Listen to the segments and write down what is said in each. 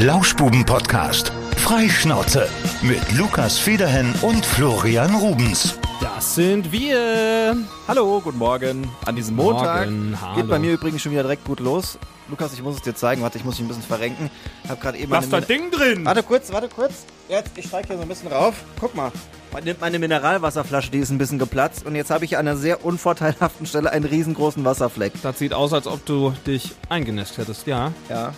Lauschbuben-Podcast. Freischnauze mit Lukas Federhen und Florian Rubens. Das sind wir. Hallo, guten Morgen. An diesem Montag Morgen, hallo. geht bei mir übrigens schon wieder direkt gut los. Lukas, ich muss es dir zeigen. Warte, ich muss mich ein bisschen verrenken. Ich habe gerade eben Lass meine da Ding drin. Warte kurz, warte kurz. Jetzt, ich steige hier so ein bisschen rauf. Guck mal. Man nimmt meine Mineralwasserflasche, die ist ein bisschen geplatzt. Und jetzt habe ich an einer sehr unvorteilhaften Stelle einen riesengroßen Wasserfleck. Das sieht aus, als ob du dich eingenässt hättest, ja. Ja.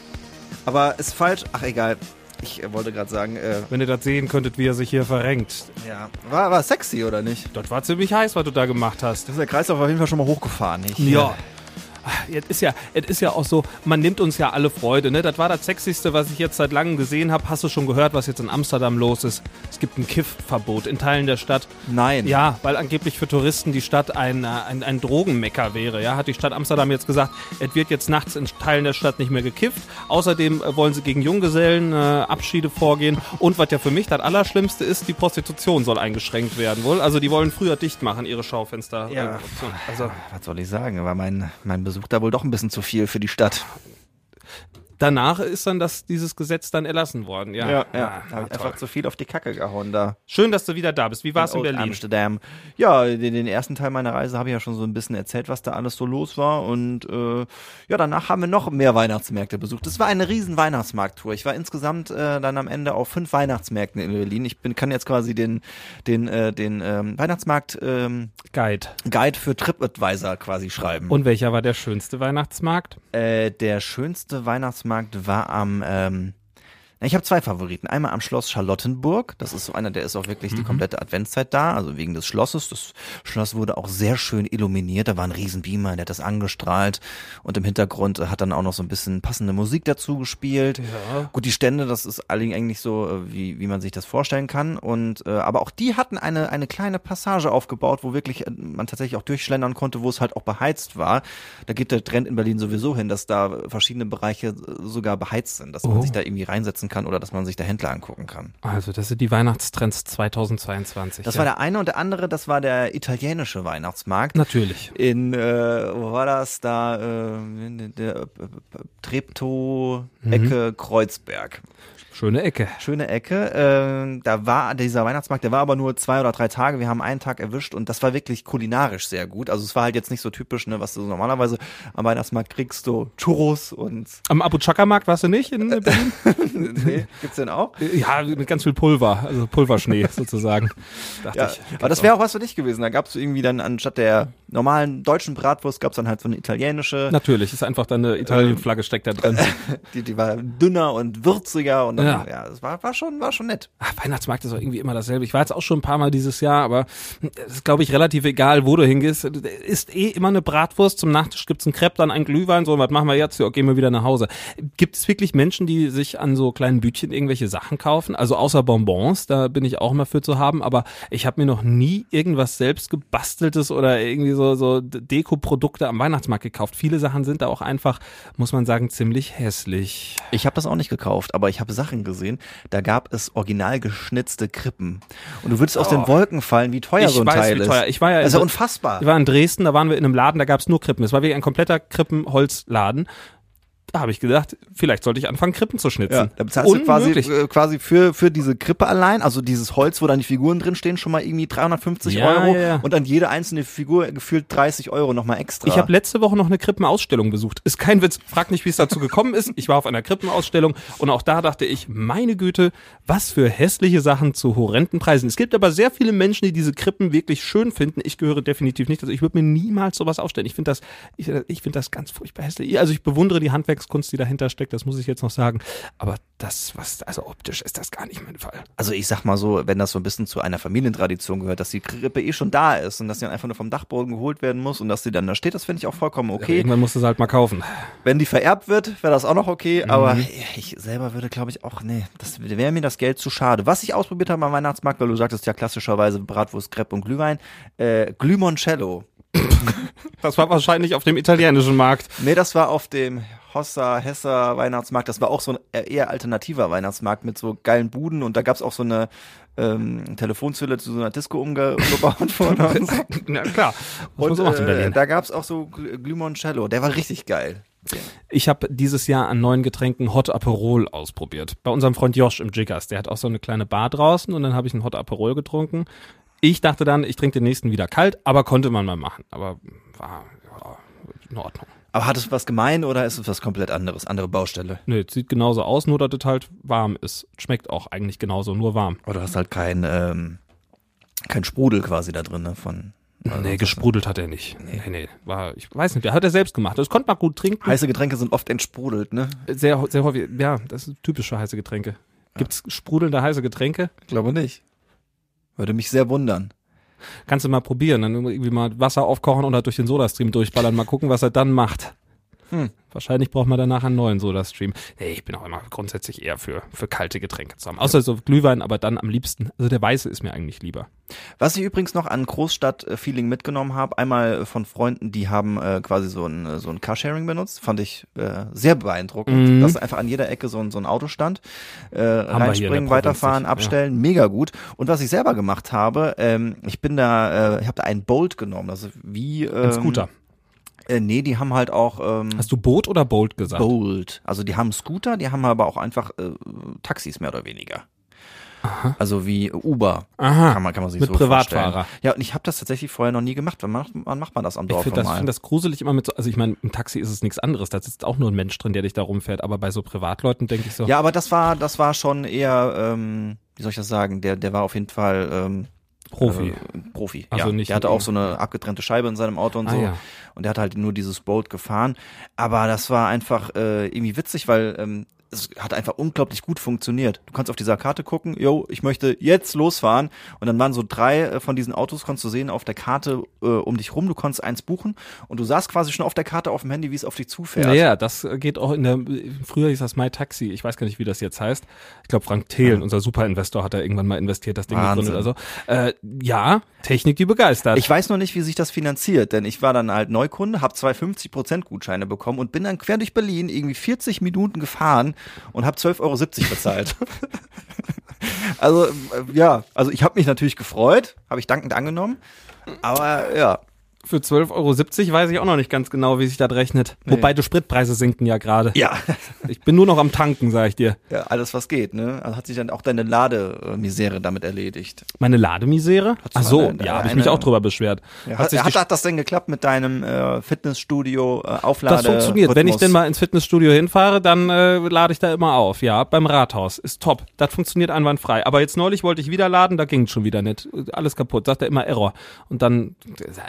Aber ist falsch. Ach, egal. Ich äh, wollte gerade sagen, äh, Wenn ihr das sehen könntet, wie er sich hier verrenkt. ja. War, war sexy, oder nicht? Das war ziemlich heiß, was du da gemacht hast. Das ist der Kreislauf auf jeden Fall schon mal hochgefahren. Ich, Ja. Es ist ja, es ist ja auch so, man nimmt uns ja alle Freude, ne? Das war das Sexyste, was ich jetzt seit langem gesehen habe. Hast du schon gehört, was jetzt in Amsterdam los ist? Es gibt ein Kiffverbot in Teilen der Stadt. Nein. Ja, weil angeblich für Touristen die Stadt ein, äh, ein, ein Drogenmecker wäre. Ja, hat die Stadt Amsterdam jetzt gesagt, es wird jetzt nachts in Teilen der Stadt nicht mehr gekifft. Außerdem äh, wollen sie gegen Junggesellen äh, Abschiede vorgehen. Und was ja für mich das Allerschlimmste ist, die Prostitution soll eingeschränkt werden wohl. Also die wollen früher dicht machen, ihre Schaufenster. Ja. Also Was soll ich sagen? War mein, mein Besuch da wohl doch ein bisschen zu viel für die Stadt. Danach ist dann das, dieses Gesetz dann erlassen worden. Ja, Da Ah, habe ich einfach zu viel auf die Kacke gehauen da. Schön, dass du wieder da bist. Wie war es in Old Berlin? Amsterdam. Ja, den, den ersten Teil meiner Reise habe ich ja schon so ein bisschen erzählt, was da alles so los war. Und äh, ja, danach haben wir noch mehr Weihnachtsmärkte besucht. Es war eine riesen Weihnachtsmarkttour. Ich war insgesamt äh, dann am Ende auf fünf Weihnachtsmärkten in Berlin. Ich bin, kann jetzt quasi den, den, äh, den ähm, Weihnachtsmarkt ähm, Guide. Guide für TripAdvisor quasi schreiben. Und welcher war der schönste Weihnachtsmarkt? Äh, der schönste Weihnachtsmarkt war am. Ähm, na, ich habe zwei Favoriten. Einmal am Schloss Charlottenburg. Das ist so einer, der ist auch wirklich die komplette Adventszeit da, also wegen des Schlosses. Das Schloss wurde auch sehr schön illuminiert. Da war ein Riesenbeamer, der hat das angestrahlt. Und im Hintergrund äh, hat dann auch noch so ein bisschen passende Musik dazu gespielt. Ja. Gut, die Stände, das ist allen eigentlich so, äh, wie, wie man sich das vorstellen kann. Und äh, aber auch die hatten eine, eine kleine Passage aufgebaut, wo wirklich äh, man tatsächlich auch durchschlendern konnte, wo es halt auch beheizt war. Da geht der Trend in Berlin sowieso hin, dass da verschiedene Bereiche sogar beheizt sind, dass man Oh. sich da irgendwie reinsetzen kann oder dass man sich da Händler angucken kann. Also, das sind die Weihnachtstrends 2022. Das ja. war der eine und der andere, das war der italienische Weihnachtsmarkt. Natürlich. In, äh, wo war das da? Äh, in der äh, Treptow, Ecke, Kreuzberg. Schöne Ecke. Schöne Ecke. Ähm, da war dieser Weihnachtsmarkt, der war aber nur zwei oder drei Tage. Wir haben einen Tag erwischt und das war wirklich kulinarisch sehr gut. Also es war halt jetzt nicht so typisch, ne, was du so normalerweise am Weihnachtsmarkt kriegst, so Churros und Am Abu Chaka-Markt warst du nicht in Berlin? nee, gibt's den auch? ja, mit ganz viel Pulver, also Pulverschnee sozusagen. Dachte Ja, ich. aber das wäre auch was für dich gewesen. Da gab's irgendwie dann anstatt der normalen deutschen Bratwurst gab's dann halt so eine italienische. Natürlich, ist einfach dann eine Italien-Flagge steckt da drin. Die, die war dünner und würziger und dann, Ja. ja, es war, war schon, war schon nett. Ach, Weihnachtsmarkt ist auch irgendwie immer dasselbe. Ich war jetzt auch schon ein paar Mal dieses Jahr, aber es ist, glaube ich, relativ egal, wo du hingehst. Ist eh immer eine Bratwurst. Zum Nachtisch gibt's einen Crepe, dann ein Glühwein. So, was machen wir jetzt? Ja, gehen wir wieder nach Hause. Gibt es wirklich Menschen, die sich an so kleinen Bütchen irgendwelche Sachen kaufen? Also außer Bonbons, da bin ich auch mal für zu haben. Aber ich habe mir noch nie irgendwas selbst gebasteltes oder irgendwie so, so Dekoprodukte am Weihnachtsmarkt gekauft. Viele Sachen sind da auch einfach, muss man sagen, ziemlich hässlich. Ich habe das auch nicht gekauft, aber ich habe Sachen gesehen. Da gab es original geschnitzte Krippen. Und du würdest aus den Wolken fallen, wie teuer Ich so ein weiß, Teil wie ist. teuer. Ich war ja in- unfassbar. Ich war in Dresden, da waren wir in einem Laden, da gab's nur Krippen. Es war wirklich ein kompletter Krippenholzladen. Da habe ich gedacht, vielleicht sollte ich anfangen, Krippen zu schnitzen. Ja, da bezahlst du quasi, Unmöglich. äh, quasi für, für diese Krippe allein, also dieses Holz, wo dann die Figuren drin stehen, schon mal irgendwie 350 Ja, Euro ja, und dann jede einzelne Figur gefühlt 30 Euro nochmal extra. Ich habe letzte Woche noch eine Krippenausstellung besucht. Ist kein Witz. Frag nicht, wie es dazu gekommen ist. Ich war auf einer Krippenausstellung und auch da dachte ich, meine Güte, was für hässliche Sachen zu horrenden Preisen. Es gibt aber sehr viele Menschen, die diese Krippen wirklich schön finden. Ich gehöre definitiv nicht. Also ich würde mir niemals sowas aufstellen. Ich finde das, ich, ich finde das ganz furchtbar hässlich. Also ich bewundere die Handwerkskunst, die dahinter steckt. Das muss ich jetzt noch sagen. Aber das, was, also optisch ist das gar nicht mein Fall. also ich sag mal so, wenn das so ein bisschen zu einer Familientradition gehört, dass die Krippe eh schon da ist und dass sie dann einfach nur vom Dachboden geholt werden muss und dass sie dann da steht, das finde ich auch vollkommen okay. Irgendwann musst du es halt mal kaufen. Wenn die vererbt wird, wäre das auch noch okay, Mhm. aber ich selber würde, glaube ich, auch, nee, das wäre mir das Geld zu schade. Was ich ausprobiert habe am Weihnachtsmarkt, weil du sagtest ja klassischerweise Bratwurst, Crepe und Glühwein, äh, Glühmoncello. Das war wahrscheinlich auf dem italienischen Markt. Nee, das war auf dem Hossa, Hesser Weihnachtsmarkt. Das war auch so ein eher alternativer Weihnachtsmarkt mit so geilen Buden und da gab's auch so eine ähm, Telefonzelle zu so einer Disco umge umgebaut von uns. Ja, klar. Das Und äh, da gab's auch so Gl- Glühmoncello. Der war richtig geil. Ich habe dieses Jahr an neuen Getränken Hot Aperol ausprobiert. Bei unserem Freund Josh im Jiggers. Der hat auch so eine kleine Bar draußen und dann habe ich einen Hot Aperol getrunken. Ich dachte dann, ich trinke den nächsten wieder kalt, aber konnte man mal machen. Aber war ja, in Ordnung. Aber hat es was gemein oder ist es was komplett anderes, andere Baustelle? Nö, sieht genauso aus, nur dass es halt warm ist. Schmeckt auch eigentlich genauso, nur warm. Oder du hast halt kein, ähm, kein Sprudel quasi da drin, ne, von. also nee, gesprudelt hat er nicht. Nee, nee, war, ich weiß nicht, der hat er selbst gemacht. Das konnte man gut trinken. Heiße Getränke sind oft entsprudelt, ne? Sehr, sehr häufig, ja, das sind typische heiße Getränke. Gibt's sprudelnde heiße Getränke? Ich glaube nicht. Würde mich sehr wundern. Kannst du mal probieren, dann irgendwie mal Wasser aufkochen und halt durch den Sodastream durchballern, mal gucken, was er dann macht. Hm. Wahrscheinlich braucht man danach einen neuen Sodastream. Nee, ich bin auch immer grundsätzlich eher für, für kalte Getränke zu haben. Außer so Glühwein, aber dann am liebsten. Also der weiße ist mir eigentlich lieber. Was ich übrigens noch an Großstadt-Feeling mitgenommen habe, einmal von Freunden, die haben äh, quasi so ein, äh, so ein Carsharing benutzt, fand ich äh, sehr beeindruckend, Mhm. dass einfach an jeder Ecke so ein, so ein Auto stand. Äh, reinspringen, weiterfahren, nicht, ja. abstellen, mega gut. Und was ich selber gemacht habe, ähm, ich bin da, äh, ich habe da einen Bolt genommen, also wie ähm, Ein Scooter. Äh, nee, die haben halt auch ähm, Hast du Boot oder Bolt gesagt? Bolt. Also die haben Scooter, die haben aber auch einfach äh, Taxis mehr oder weniger. Also wie Uber. Aha. Kann man, kann man sich Mit so Privatfahrer. vorstellen. Ja, und ich habe das tatsächlich vorher noch nie gemacht. Wann macht, wann macht man das am Ich Dorf finde das, find das gruselig immer mit so, also ich meine, im Taxi ist es nichts anderes, da sitzt auch nur ein Mensch drin, der dich da rumfährt, aber bei so Privatleuten denke ich so, Ja, aber das war, das war schon eher, ähm, wie soll ich das sagen? Der, der war auf jeden Fall ähm, Profi. Äh, Profi. Also ja. nicht der hatte auch so eine abgetrennte Scheibe in seinem Auto und Ah, so. ja. Und der hat halt nur dieses Bolt gefahren. Aber das war einfach äh, irgendwie witzig, weil ähm, es hat einfach unglaublich gut funktioniert. Du kannst auf dieser Karte gucken, yo, ich möchte jetzt losfahren. Und dann waren so drei äh, von diesen Autos, konntest du sehen auf der Karte äh, um dich rum. Du konntest eins buchen und du sahst quasi schon auf der Karte auf dem Handy, wie es auf dich zufährt. Naja, das geht auch in der, früher hieß das My Taxi, ich weiß gar nicht, wie das jetzt heißt. Ich glaube, Frank Thelen, unser Superinvestor, hat da irgendwann mal investiert, das Ding Wahnsinn. gegründet. Also, äh, ja, Technik, die begeistert. Ich weiß noch nicht, wie sich das finanziert, denn ich war dann halt Neukunde, habe zwei 50% Gutscheine bekommen und bin dann quer durch Berlin irgendwie 40 Minuten gefahren und habe 12,70 Euro bezahlt. also äh, ja, also ich habe mich natürlich gefreut, habe ich dankend angenommen, aber ja, Für 12,70 Euro weiß ich auch noch nicht ganz genau, wie sich das rechnet. Wobei die Spritpreise sinken ja gerade. ja, Ich bin nur noch am Tanken, sag ich dir. ja, alles was geht, ne? Also hat sich dann auch deine Lademisere damit erledigt. Meine Lademisere? Ach so, eine- ja, habe ich mich auch drüber beschwert. Ja, Hat hat, hat, das denn geklappt mit deinem äh, Fitnessstudio äh, Auflade? Das funktioniert. Wenn ich Rhythmus? denn mal ins Fitnessstudio hinfahre, dann äh, lade ich da immer auf. Ja, beim Rathaus. Ist top. Das funktioniert einwandfrei. Aber jetzt neulich wollte ich wieder laden, da ging schon wieder nicht. Alles kaputt. Sagt er immer Error. Und dann,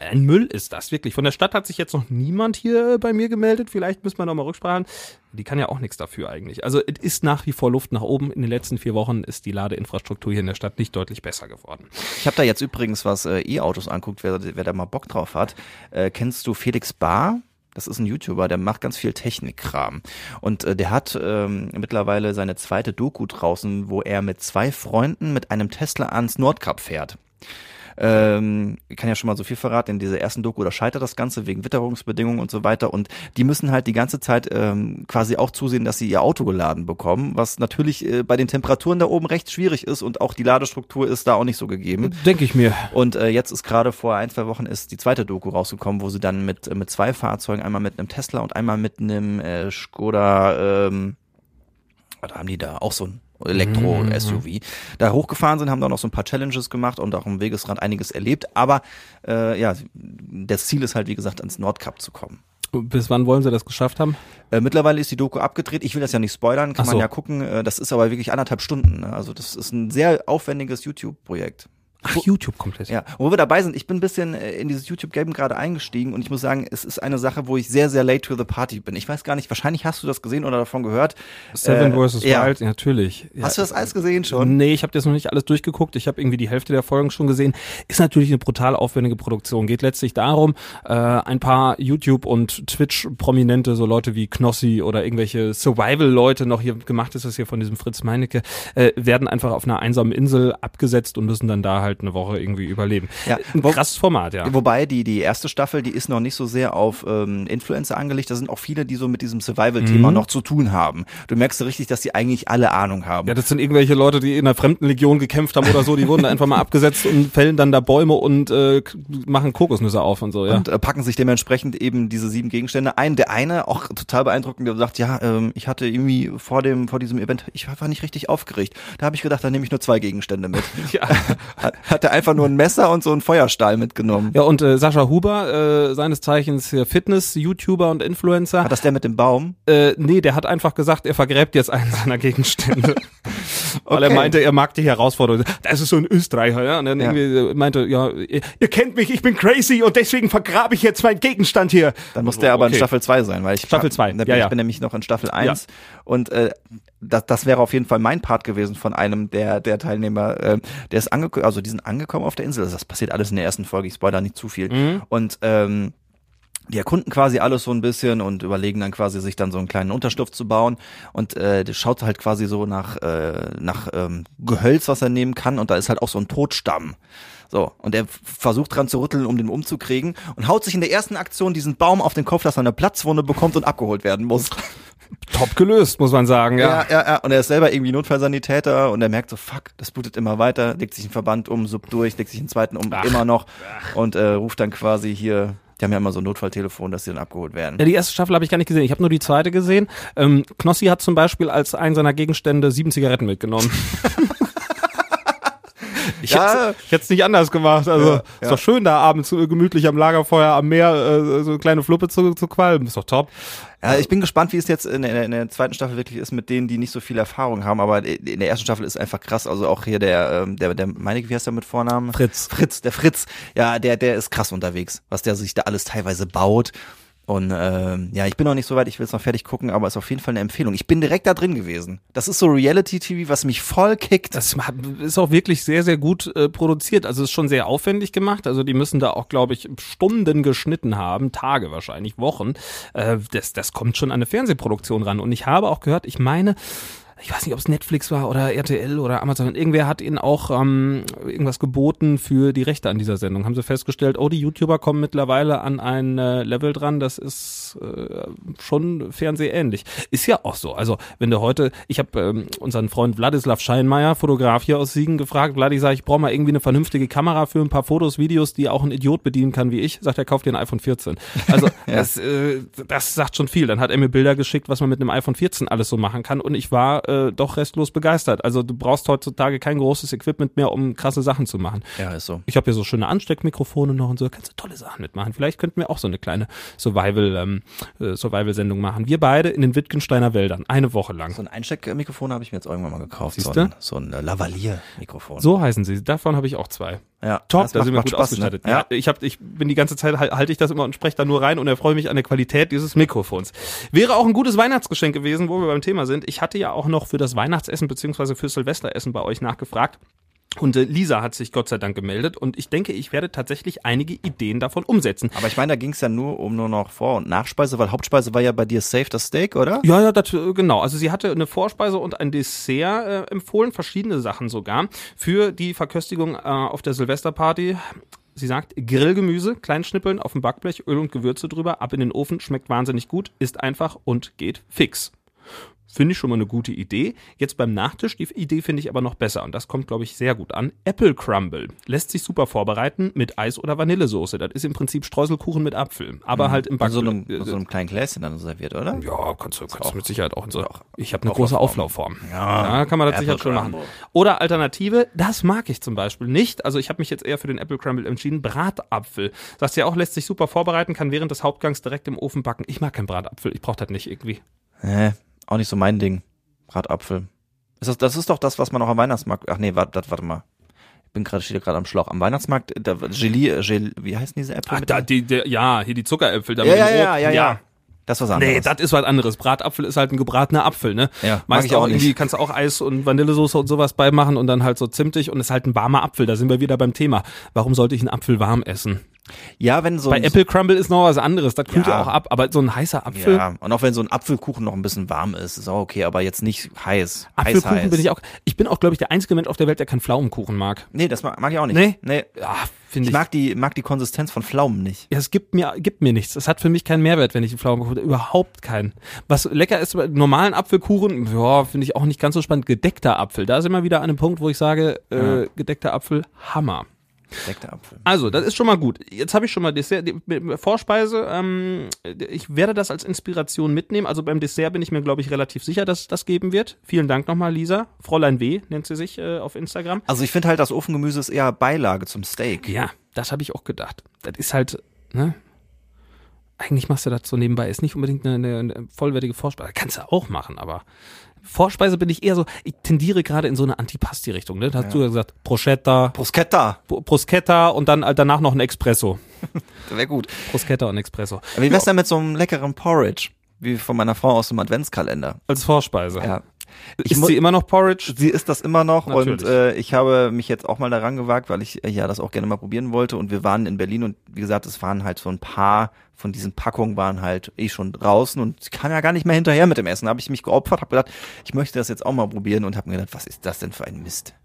ein Müll ist das wirklich. Von der Stadt hat sich jetzt noch niemand hier äh, bei mir gemeldet. Vielleicht müssen wir noch mal Rücksprache. Die kann ja auch nichts dafür eigentlich. Also es ist nach wie vor Luft nach oben. In den letzten vier Wochen ist die Ladeinfrastruktur hier in der Stadt nicht deutlich besser geworden. Ich habe da jetzt übrigens was äh, E-Autos anguckt, wer, wer da mal Bock drauf hat. Äh, kennst du Felix Bar? Das ist ein YouTuber, der macht ganz viel Technikkram. Und äh, der hat ähm, mittlerweile seine zweite Doku draußen, wo er mit zwei Freunden mit einem Tesla ans Nordkap fährt. Ähm, ich kann ja schon mal so viel verraten, in dieser ersten Doku, da scheitert das Ganze wegen Witterungsbedingungen und so weiter. Und die müssen halt die ganze Zeit ähm, quasi auch zusehen, dass sie ihr Auto geladen bekommen, was natürlich äh, bei den Temperaturen da oben recht schwierig ist und auch die Ladestruktur ist da auch nicht so gegeben. Denke ich mir. Und äh, jetzt ist gerade vor ein, zwei Wochen ist die zweite Doku rausgekommen, wo sie dann mit, äh, mit zwei Fahrzeugen, einmal mit einem Tesla und einmal mit einem äh, Skoda, ähm, was haben die da? Auch so ein Elektro-SUV. Da hochgefahren sind, haben da noch so ein paar Challenges gemacht und auch am Wegesrand einiges erlebt. Aber äh, ja, das Ziel ist halt, wie gesagt, ans Nordkap zu kommen. Bis wann wollen sie das geschafft haben? Äh, mittlerweile ist die Doku abgedreht. Ich will das ja nicht spoilern, kann Ach man so. ja gucken. Äh, das ist aber wirklich anderthalb Stunden. Also das ist ein sehr aufwendiges YouTube-Projekt. Ach, YouTube komplett. Ja, wo wir dabei sind, ich bin ein bisschen äh, in dieses YouTube-Game gerade eingestiegen und ich muss sagen, es ist eine Sache, wo ich sehr, sehr late to the party bin. Ich weiß gar nicht, wahrscheinlich hast du das gesehen oder davon gehört. Seven Äh, vs. ja. Wild, natürlich. Ja. Hast du das alles gesehen schon? Nee, ich habe das noch nicht alles durchgeguckt. Ich habe irgendwie die Hälfte der Folgen schon gesehen. Ist natürlich eine brutal aufwendige Produktion. Geht letztlich darum, äh, ein paar YouTube- und Twitch-Prominente, so Leute wie Knossi oder irgendwelche Survival-Leute, noch hier gemacht ist das hier von diesem Fritz Meinecke, äh, werden einfach auf einer einsamen Insel abgesetzt und müssen dann da halt halt eine Woche irgendwie überleben. Ja, Ein krasses Format, ja. Wobei die, die erste Staffel, die ist noch nicht so sehr auf ähm, Influencer angelegt. Da sind auch viele, die so mit diesem Survival-Thema Mhm. noch zu tun haben. Du merkst so richtig, dass die eigentlich alle Ahnung haben. Ja, das sind irgendwelche Leute, die in der Fremdenlegion gekämpft haben oder so, die wurden da einfach mal abgesetzt und fällen dann da Bäume und äh, machen Kokosnüsse auf und so, ja. Und äh, packen sich dementsprechend eben diese sieben Gegenstände ein. Der eine, auch total beeindruckend, der sagt, ja, ähm, ich hatte irgendwie vor dem, vor diesem Event, ich war nicht richtig aufgeregt. Da habe ich gedacht, dann nehme ich nur zwei Gegenstände mit. ja. Hat- Hatte einfach nur ein Messer und so einen Feuerstahl mitgenommen. Ja, und äh, Sascha Huber, äh, seines Zeichens hier Fitness, YouTuber und Influencer, War das der mit dem Baum? äh, nee, der hat einfach gesagt, er vergräbt jetzt einen seiner Gegenstände. Weil er meinte, er mag die Herausforderung. Das ist so ein Österreicher, ja. Und dann Ja. irgendwie meinte, ja, ihr, ihr kennt mich, ich bin crazy und deswegen vergrabe ich jetzt meinen Gegenstand hier. Dann muss der aber in Okay. Staffel 2 sein, weil ich Staffel zwei, da bin, ja, ja. ich bin nämlich noch in Staffel 1 und äh, das, das wäre auf jeden Fall mein Part gewesen von einem der der Teilnehmer, äh, der ist angekommen, also die sind angekommen auf der Insel. Also das passiert alles in der ersten Folge, ich spoiler nicht zu viel. Mhm. Und ähm, die erkunden quasi alles so ein bisschen und überlegen dann quasi sich dann so einen kleinen Unterschlupf zu bauen und äh, schaut halt quasi so nach äh, nach ähm, Gehölz, was er nehmen kann und da ist halt auch so ein Totstamm. So, und er versucht dran zu rütteln, um den umzukriegen und haut sich in der ersten Aktion diesen Baum auf den Kopf, dass er eine Platzwunde bekommt und abgeholt werden muss. Top gelöst, muss man sagen, ja. Ja, ja, ja. Und er ist selber irgendwie Notfallsanitäter und er merkt so, fuck, das blutet immer weiter, legt sich einen Verband um, sub durch, legt sich einen zweiten um, Ach. immer noch und äh, ruft dann quasi hier, die haben ja immer so ein Notfalltelefon, dass sie dann abgeholt werden. Ja, die erste Staffel habe ich gar nicht gesehen. Ich habe nur die zweite gesehen. Ähm, Knossi hat zum Beispiel als einen seiner Gegenstände sieben Zigaretten mitgenommen. Ich Ja. hätte es nicht anders gemacht. Also Ja, ist doch schön, da abends gemütlich am Lagerfeuer am Meer äh, so eine kleine Fluppe zu, zu qualmen. Ist doch top. Ja, ich bin gespannt, wie es jetzt in der, in der zweiten Staffel wirklich ist mit denen, die nicht so viel Erfahrung haben, aber in der ersten Staffel ist einfach krass. Also auch hier der, ähm, der, der, meine, wie heißt der mit Vornamen? Fritz. Fritz, der Fritz. Ja, der, der ist krass unterwegs, was der sich da alles teilweise baut. Und ähm, ja, ich bin noch nicht so weit, ich will es noch fertig gucken, aber ist auf jeden Fall eine Empfehlung. Ich bin direkt da drin gewesen. Das ist so Reality-TV, was mich voll kickt. Das ist auch wirklich sehr, sehr gut äh, produziert. Also es ist schon sehr aufwendig gemacht. Also die müssen da auch, glaube ich, Stunden geschnitten haben, Tage wahrscheinlich, Wochen. Äh, das, das kommt schon an eine Fernsehproduktion ran. Und ich habe auch gehört, ich meine, ich weiß nicht, ob es Netflix war oder RTL oder Amazon. Irgendwer hat ihnen auch ähm, irgendwas geboten für die Rechte an dieser Sendung. Haben sie festgestellt, oh, die YouTuber kommen mittlerweile an ein äh, Level dran, das ist äh, schon fernsehähnlich. Ist ja auch so. Also wenn du heute, ich habe ähm, unseren Freund Wladislav Scheinmeier, Fotograf hier aus Siegen, gefragt. Vladi sagt, ich brauche mal irgendwie eine vernünftige Kamera für ein paar Fotos, Videos, die auch ein Idiot bedienen kann wie ich. Sagt er, kauft dir ein iPhone 14. Also das, äh, das sagt schon viel. Dann hat er mir Bilder geschickt, was man mit einem iPhone 14 alles so machen kann. Und ich war äh, doch restlos begeistert. Also du brauchst heutzutage kein großes Equipment mehr, um krasse Sachen zu machen. Ja, ist so. Ich habe hier so schöne Ansteckmikrofone noch und so, kannst du tolle Sachen mitmachen. Vielleicht könnten wir auch so eine kleine Survival ähm, äh, Survival Sendung machen. Wir beide in den Wittgensteiner Wäldern, eine Woche lang. So ein Einsteckmikrofon habe ich mir jetzt irgendwann mal gekauft. So Siehste? ein, so ein äh, Lavalier-Mikrofon. So heißen sie. Davon habe ich auch zwei. Ja, Top, das da sind wir gut Spaß, ne? ausgestattet. Ja. Ja, ich habe, ich bin die ganze Zeit hal- halte ich das immer und spreche da nur rein und erfreue mich an der Qualität dieses Mikrofons. Wäre auch ein gutes Weihnachtsgeschenk gewesen, wo wir beim Thema sind. Ich hatte ja auch noch für das Weihnachtsessen beziehungsweise für Silvesteressen bei euch nachgefragt. Und äh, Lisa hat sich Gott sei Dank gemeldet und ich denke, ich werde tatsächlich einige Ideen davon umsetzen. Aber ich meine, da ging es ja nur um nur noch Vor- und Nachspeise, weil Hauptspeise war ja bei dir safe das Steak, oder? Ja, ja, das, äh, genau. Also sie hatte eine Vorspeise und ein Dessert äh, empfohlen, verschiedene Sachen sogar, für die Verköstigung äh, auf der Silvesterparty. Sie sagt, Grillgemüse, Kleinschnippeln auf dem Backblech, Öl und Gewürze drüber, ab in den Ofen, schmeckt wahnsinnig gut, ist einfach und geht fix. Finde ich schon mal eine gute Idee. Jetzt beim Nachtisch, die Idee finde ich aber noch besser und das kommt, glaube ich, sehr gut an. Apple Crumble. Lässt sich super vorbereiten mit Eis- oder Vanillesoße. Das ist im Prinzip Streuselkuchen mit Apfel, aber halt im In so einem, so einem kleinen Gläschen dann serviert, oder? Ja, kannst du, kannst du mit Sicherheit auch in so. Ich habe eine große Auflaufform. Ja, Ja, kann man das Apple sicher schon machen. Oder Alternative, das mag ich zum Beispiel nicht. Also ich habe mich jetzt eher für den Apple Crumble entschieden. Bratapfel. Sagst ja auch, lässt sich super vorbereiten, kann während des Hauptgangs direkt im Ofen backen. Ich mag keinen Bratapfel. Ich brauche das nicht irgendwie. Äh, auch nicht so mein Ding. Bratapfel. Ist das, das ist doch das, was man auch am Weihnachtsmarkt. Ach nee, warte, warte mal. Ich bin gerade stehe gerade am Schlauch. Am Weihnachtsmarkt, da, Gelee, Gelee, wie heißen diese Äpfel? Ach, da, die, der, ja, hier die Zuckeräpfel. Da ja, ja, ja, ja, ja. Das ist was anderes. Nee, das ist was anderes. Bratapfel ist halt ein gebratener Apfel, ne? Ja, mag Meist ich auch nicht. irgendwie kannst du auch Eis und Vanillesoße und sowas beimachen und dann halt so zimtig und ist halt ein warmer Apfel. Da sind wir wieder beim Thema. Warum sollte ich einen Apfel warm essen? Ja, wenn so Bei ein, Apple Crumble ist noch was anderes, das kühlt Ja. ja auch ab, aber so ein heißer Apfel. ja, und auch wenn so ein Apfelkuchen noch ein bisschen warm ist, ist auch okay, aber jetzt nicht heiß. Apfelkuchen heiß, heiß. bin ich auch. Ich bin auch, glaube ich, der einzige Mensch auf der Welt, der keinen Pflaumenkuchen mag. Nee, das mag, mag ich auch nicht. Nee? Nee. Ja, finde Ich ich. mag die, mag die Konsistenz von Pflaumen nicht. ja, es gibt mir, gibt mir nichts. Es hat für mich keinen Mehrwert, wenn ich einen Pflaumenkuchen, überhaupt keinen. Was lecker ist, bei normalen Apfelkuchen, ja, finde ich auch nicht ganz so spannend. Gedeckter Apfel, da ist immer wieder an einem Punkt, wo ich sage, äh, gedeckter Apfel, Hammer. Deckter Apfel. Also, das ist schon mal gut. Jetzt habe ich schon mal Dessert, die, Vorspeise. Ähm, ich werde das als Inspiration mitnehmen. Also beim Dessert bin ich mir, glaube ich, relativ sicher, dass es das geben wird. Vielen Dank nochmal, Lisa. Fräulein W. nennt sie sich äh, auf Instagram. Also ich finde halt, das Ofengemüse ist eher Beilage zum Steak. Ja, das habe ich auch gedacht. Das ist halt, ne? Eigentlich machst du das so nebenbei. Ist nicht unbedingt eine, eine, eine vollwertige Vorspeise. Kannst du auch machen, aber Vorspeise bin ich eher so, ich tendiere gerade in so eine Antipasti-Richtung. Ne? Da hast du ja gesagt, Bruschetta, Bruschetta, Br- Bruschetta und dann halt danach noch ein Espresso. wäre gut. Bruschetta und Espresso. Aber wie wär's denn mit so einem leckeren Porridge? Wie von meiner Frau aus dem Adventskalender. Als Vorspeise. Ja. Ich Ist sie immer noch Porridge? Sie ist das immer noch Natürlich. und äh, ich habe mich jetzt auch mal daran gewagt, weil ich äh, ja das auch gerne mal probieren wollte und wir waren in Berlin und wie gesagt, es waren halt so ein paar von diesen Packungen waren halt eh schon draußen und ich kam ja gar nicht mehr hinterher mit dem Essen. Da habe ich mich geopfert, habe gedacht, ich möchte das jetzt auch mal probieren und habe mir gedacht, was ist das denn für ein Mist?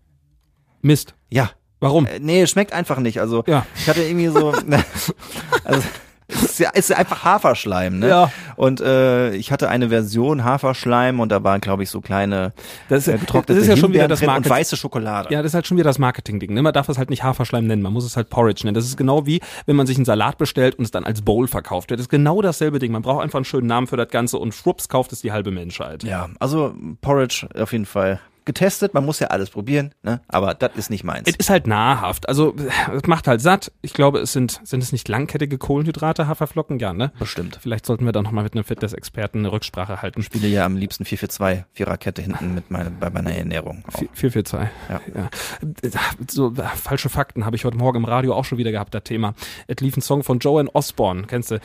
Mist. Ja, Warum? äh, nee, schmeckt einfach nicht. Also Ja. ich hatte irgendwie so, also ist ja, es ist einfach Haferschleim, ne? Ja. Und äh, ich hatte eine Version Haferschleim und da waren, glaube ich, so kleine Das, äh, getrocknete das ist ja schon wieder das drin und weiße Schokolade. Ja, das ist halt schon wieder das Marketing-Ding. Ne? Man darf es halt nicht Haferschleim nennen, man muss es halt Porridge nennen. Das ist genau wie, wenn man sich einen Salat bestellt und es dann als Bowl verkauft wird. Das ist genau dasselbe Ding. Man braucht einfach einen schönen Namen für das Ganze und schwupps kauft es die halbe Menschheit. Ja, also Porridge auf jeden Fall getestet. Man muss ja alles probieren, ne? aber das ist nicht meins. Es ist halt nahrhaft. Also, es macht halt satt. Ich glaube, es sind, sind es nicht langkettige Kohlenhydrate, Haferflocken? Ja, ne? Bestimmt. Vielleicht sollten wir da nochmal mit einem Fitness-Experten eine Rücksprache halten. Ich spiele ja am liebsten 442, Viererkette hinten mit meiner, bei meiner Ernährung. Auch. 442. Ja. ja. So falsche Fakten habe ich heute Morgen im Radio auch schon wieder gehabt, das Thema. Es lief ein Song von Joanne Osborne, kennst du?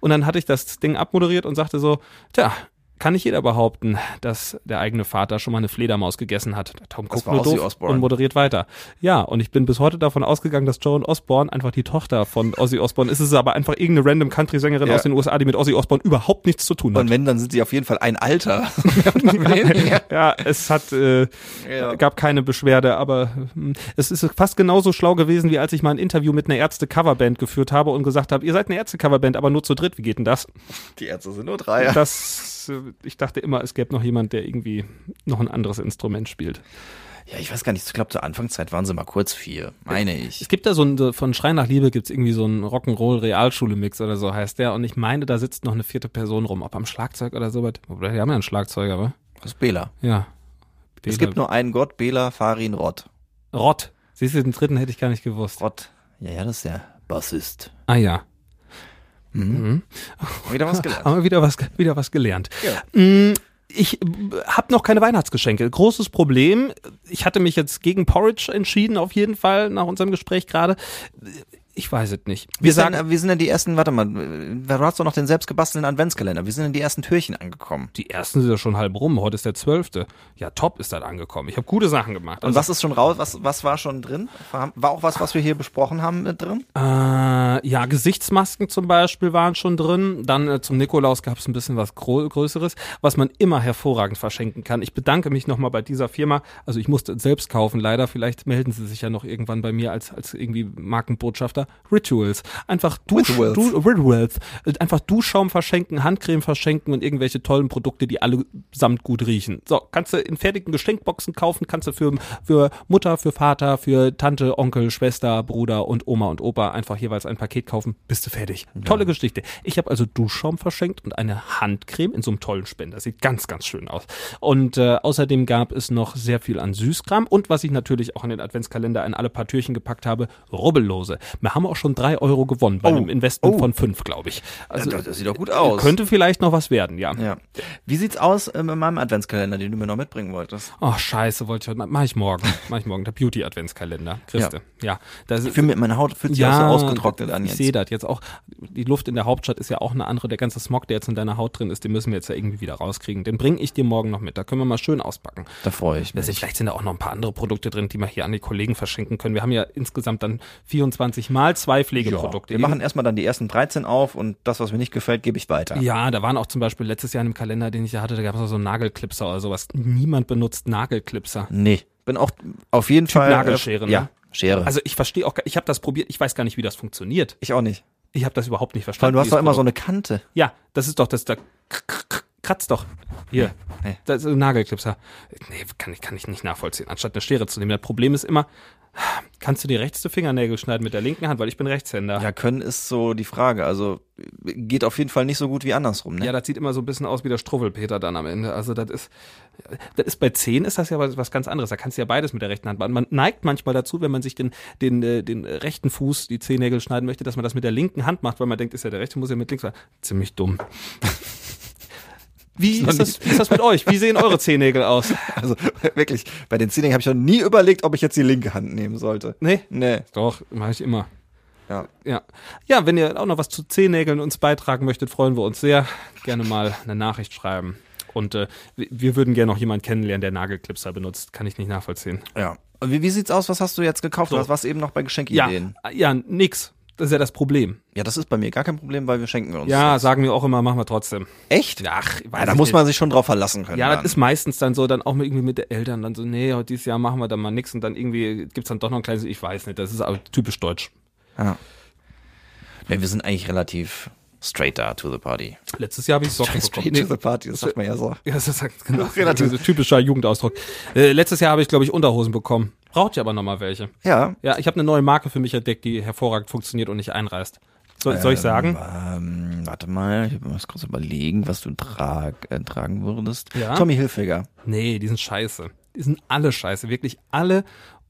Und dann hatte ich das Ding abmoderiert und sagte so, tja, kann nicht jeder behaupten, dass der eigene Vater schon mal eine Fledermaus gegessen hat. Tom guckt nur doof und moderiert weiter. Ja, und ich bin bis heute davon ausgegangen, dass Joan Osborne einfach die Tochter von Ozzy Osbourne ist. Es ist aber einfach irgendeine random Country-Sängerin Ja. aus den USA, die mit Ozzy Osbourne überhaupt nichts zu tun hat. Und wenn, dann sind sie auf jeden Fall ein Alter. ja, es hat äh, Ja. gab keine Beschwerde, aber hm, es ist fast genauso schlau gewesen, wie als ich mal ein Interview mit einer Ärzte-Coverband geführt habe und gesagt habe, ihr seid eine Ärzte-Coverband, aber nur zu dritt. Wie geht denn das? Die Ärzte sind nur drei. Das, äh, ich dachte immer, es gäbe noch jemand, der irgendwie noch ein anderes Instrument spielt. Ja, ich weiß gar nicht. Ich glaube, zur Anfangszeit waren sie mal kurz vier, meine ich. Es gibt da so ein, von Schrei nach Liebe gibt's irgendwie so einen Rock'n'Roll-Realschule-Mix oder so heißt der und ich meine, da sitzt noch eine vierte Person rum, ob am Schlagzeug oder so was. Oder die haben ja einen Schlagzeuger, aber Das ist Bela. ja. Es gibt nur einen Gott, Bela, Farin, Rott. Rott. Siehst du, den dritten hätte ich gar nicht gewusst. Rott. Ja, ja, das ist der Bassist. Ah ja. Wieder was gelernt. Haben wir wieder was, wieder was gelernt. Ja. Mm, Ich habe noch keine Weihnachtsgeschenke. Großes Problem. Ich hatte mich jetzt gegen Porridge entschieden, auf jeden Fall, nach unserem Gespräch gerade. Ich weiß es nicht. Wir, sagen, äh, wir sind denn die ersten, warte mal, du hast doch noch den selbstgebastelten Adventskalender. Wir sind in die ersten Türchen angekommen. die ersten sind ja schon halb rum. Heute ist der zwölfte. Ja, top ist das angekommen. Ich habe gute Sachen gemacht. Und was ist schon raus? Was, was war schon drin? War auch was, was wir hier besprochen haben mit drin? Äh, ja, Gesichtsmasken zum Beispiel waren schon drin. Dann äh, zum Nikolaus gab es ein bisschen was Größeres, was man immer hervorragend verschenken kann. Ich bedanke mich nochmal bei dieser Firma. Also ich musste selbst kaufen, leider. Vielleicht melden sie sich ja noch irgendwann bei mir als, als irgendwie Markenbotschafter. Rituals. Einfach Dusch, Rituals. Du, Rituals. Einfach Duschschaum verschenken, Handcreme verschenken und irgendwelche tollen Produkte, die allesamt gut riechen. So, kannst du in fertigen Geschenkboxen kaufen, kannst du für, für Mutter, für Vater, für Tante, Onkel, Schwester, Bruder und Oma und Opa einfach jeweils ein Paket kaufen, bist du fertig. Tolle Geschichte. Ich habe also Duschschaum verschenkt und eine Handcreme in so einem tollen Spender. Sieht ganz, ganz schön aus. Und äh, außerdem gab es noch sehr viel an Süßkram und was ich natürlich auch in den Adventskalender in alle paar Türchen gepackt habe, Rubbellose. Wir haben auch schon drei Euro gewonnen bei Oh. einem Investment Oh. von fünf, glaube ich. Also das, das sieht doch gut aus. könnte vielleicht noch was werden, ja. ja. Wie sieht's aus ähm, in meinem Adventskalender, den du mir noch mitbringen wolltest? Oh, scheiße, wollte ich heute, mach ich morgen, mach ich morgen, der Beauty-Adventskalender, Christe. Ja, das Ich finde, meine Haut fühlt sich auch so ausgetrocknet an ich sehe das jetzt auch. Die Luft in der Hauptstadt ist ja auch eine andere. Der ganze Smog, der jetzt in deiner Haut drin ist, den müssen wir jetzt ja irgendwie wieder rauskriegen. Den bringe ich dir morgen noch mit. Da können wir mal schön auspacken. Da freue ich mich. vielleicht sind da auch noch ein paar andere Produkte drin, die wir hier an die Kollegen verschenken können. Wir haben ja insgesamt dann 24 mal zwei Pflegeprodukte. Wir machen erstmal dann die ersten 13 auf und das, was mir nicht gefällt, gebe ich weiter. ja, da waren auch zum Beispiel letztes Jahr in einem Kalender, den ich ja hatte, da gab es auch so einen Nagelclipser oder sowas. Niemand benutzt Nagelclipser. Nee. Bin auch auf jeden Fall. Nagelschere, äh, ne? Ja, Schere. Also ich verstehe auch, gar- ich habe das probiert, ich weiß gar nicht, wie das funktioniert. ich auch nicht. Ich habe das überhaupt nicht Weil verstanden. du hast doch immer so eine Kante. Ja, das ist doch das da kratzt doch. Hier. Nee. Das ist ein Nagelclipser. Nee, kann ich kann ich nicht nachvollziehen, anstatt eine Schere zu nehmen. Das Problem ist immer, kannst du die rechte Fingernägel schneiden mit der linken Hand, weil ich bin Rechtshänder. Ja, können ist so die Frage. Also geht auf jeden Fall nicht so gut wie andersrum, ne? Ja, das sieht immer so ein bisschen aus wie der Struwwelpeter dann am Ende. Also das ist, das ist bei Zehen ist das ja was, was ganz anderes. Da kannst du ja beides mit der rechten Hand machen. Man neigt manchmal dazu, wenn man sich den, den, äh, den rechten Fuß, die Zehennägel schneiden möchte, dass man das mit der linken Hand macht, weil man denkt, ist ja der rechte, muss ja mit links sein. Ziemlich dumm. Wie ist, das, wie ist das mit euch? Wie sehen eure Zehennägel aus? Also wirklich, bei den Zähnen habe ich noch nie überlegt, ob ich jetzt die linke Hand nehmen sollte. Nee? Nee. Doch, mache ich immer. Ja. Ja. Ja, wenn ihr auch noch was zu Zehennägeln uns beitragen möchtet, freuen wir uns sehr. Gerne mal eine Nachricht schreiben. Und äh, wir- würden gerne noch jemanden kennenlernen, der Nagelclipser benutzt. Kann ich nicht nachvollziehen. Ja. Und wie, wie sieht's aus? Was hast du jetzt gekauft? So. Du hast was eben noch bei Ja, Geschenkideen. ja, nix. Das ist ja das Problem. Ja. das ist bei mir gar kein Problem, weil wir schenken uns. Ja, das. sagen wir auch immer, machen wir trotzdem. Echt? Ach, Ja, da muss man sich schon drauf verlassen können. Ja, dann. das ist meistens dann so, dann auch mit, irgendwie mit den Eltern dann so, nee, heute dieses Jahr machen wir dann mal nix und dann irgendwie gibt's dann doch noch ein kleines, ich weiß nicht, das ist aber typisch deutsch. Ja. Nee, wir sind eigentlich relativ straight da to the party. Letztes Jahr habe ich Socken bekommen. Nee, party, das sagt man ja so. Ja, das ist genau. Relativ. Relativ. Typischer Jugendausdruck. Äh, letztes Jahr habe ich, glaube ich, Unterhosen bekommen. Braucht ihr aber noch mal welche. Ja. Ja, ich habe eine neue Marke für mich entdeckt, die hervorragend funktioniert und nicht einreißt. Soll, soll ich sagen? Ähm, warte mal, ich muss kurz überlegen, was du trag, äh, tragen würdest. Ja? Tommy Hilfiger. Nee, die sind scheiße. Die sind alle scheiße. Wirklich alle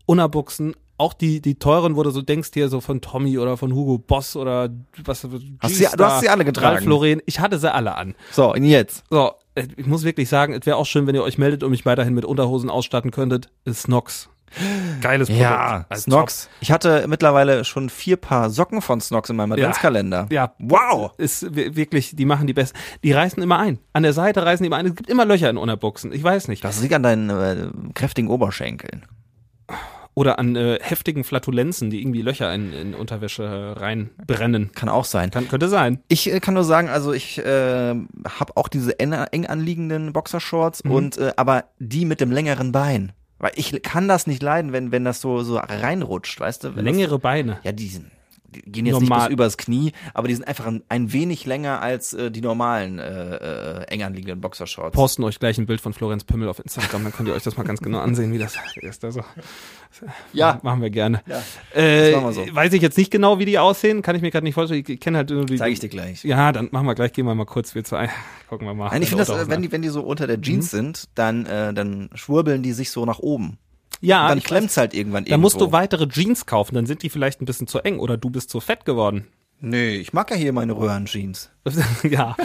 Unabuchsen. Auch die, die teuren, wo du so denkst, hier so von Tommy oder von Hugo Boss oder was. Hast sie- du hast sie alle getragen? Lauren. Ich hatte sie alle an. So, und jetzt? So, äh, ich muss wirklich sagen, es wäre auch schön, wenn ihr euch meldet und mich weiterhin mit Unterhosen ausstatten könntet. Ist Snox. Geiles Produkt. Also Snox. Ich hatte mittlerweile schon vier Paar Socken von Snox in meinem Adventskalender. top. Ja, Wow. ist wi- wirklich, die machen die besten. Die reißen immer ein. An der Seite reißen die immer ein. Es gibt immer Löcher in Unterbuchsen. Ich weiß nicht. Das liegt an deinen äh, kräftigen Oberschenkeln. Oder an äh, heftigen Flatulenzen, die irgendwie Löcher in, in Unterwäsche reinbrennen. Kann auch sein. Kann, könnte sein. Ich äh, kann nur sagen, also ich äh, habe auch diese eng, eng anliegenden Boxershorts Mhm. und äh, aber die mit dem längeren Bein. Weil ich kann das nicht leiden, wenn wenn das so so reinrutscht, weißt du? Wenn Längere Beine. Das, ja, die sind die gehen jetzt Normal. nicht bis übers Knie, aber die sind einfach ein, ein wenig länger als äh, die normalen äh, äh, eng anliegenden Boxershorts. Posten euch gleich ein Bild von Florenz Pimmel auf Instagram, dann könnt ihr euch das mal ganz genau ansehen, wie das ist. Also, Ja, machen wir gerne. Ja, Äh, das machen wir so. Weiß ich jetzt nicht genau, wie die aussehen, kann ich mir gerade nicht vorstellen. Ich kenne halt nur die. zeige ich dir gleich. Ja, dann machen wir gleich, gehen wir mal kurz wir zwei. Gucken wir mal. Nein, ich finde das, äh, wenn die, wenn die so unter der Jeans sind, dann, äh, dann schwurbeln die sich so nach oben. Ja, Und dann klemmt's halt irgendwann Da musst du irgendwo. weitere Jeans kaufen, dann sind die vielleicht ein bisschen zu eng oder du bist zu fett geworden. Nee, ich mag ja hier meine Röhrenjeans. ja.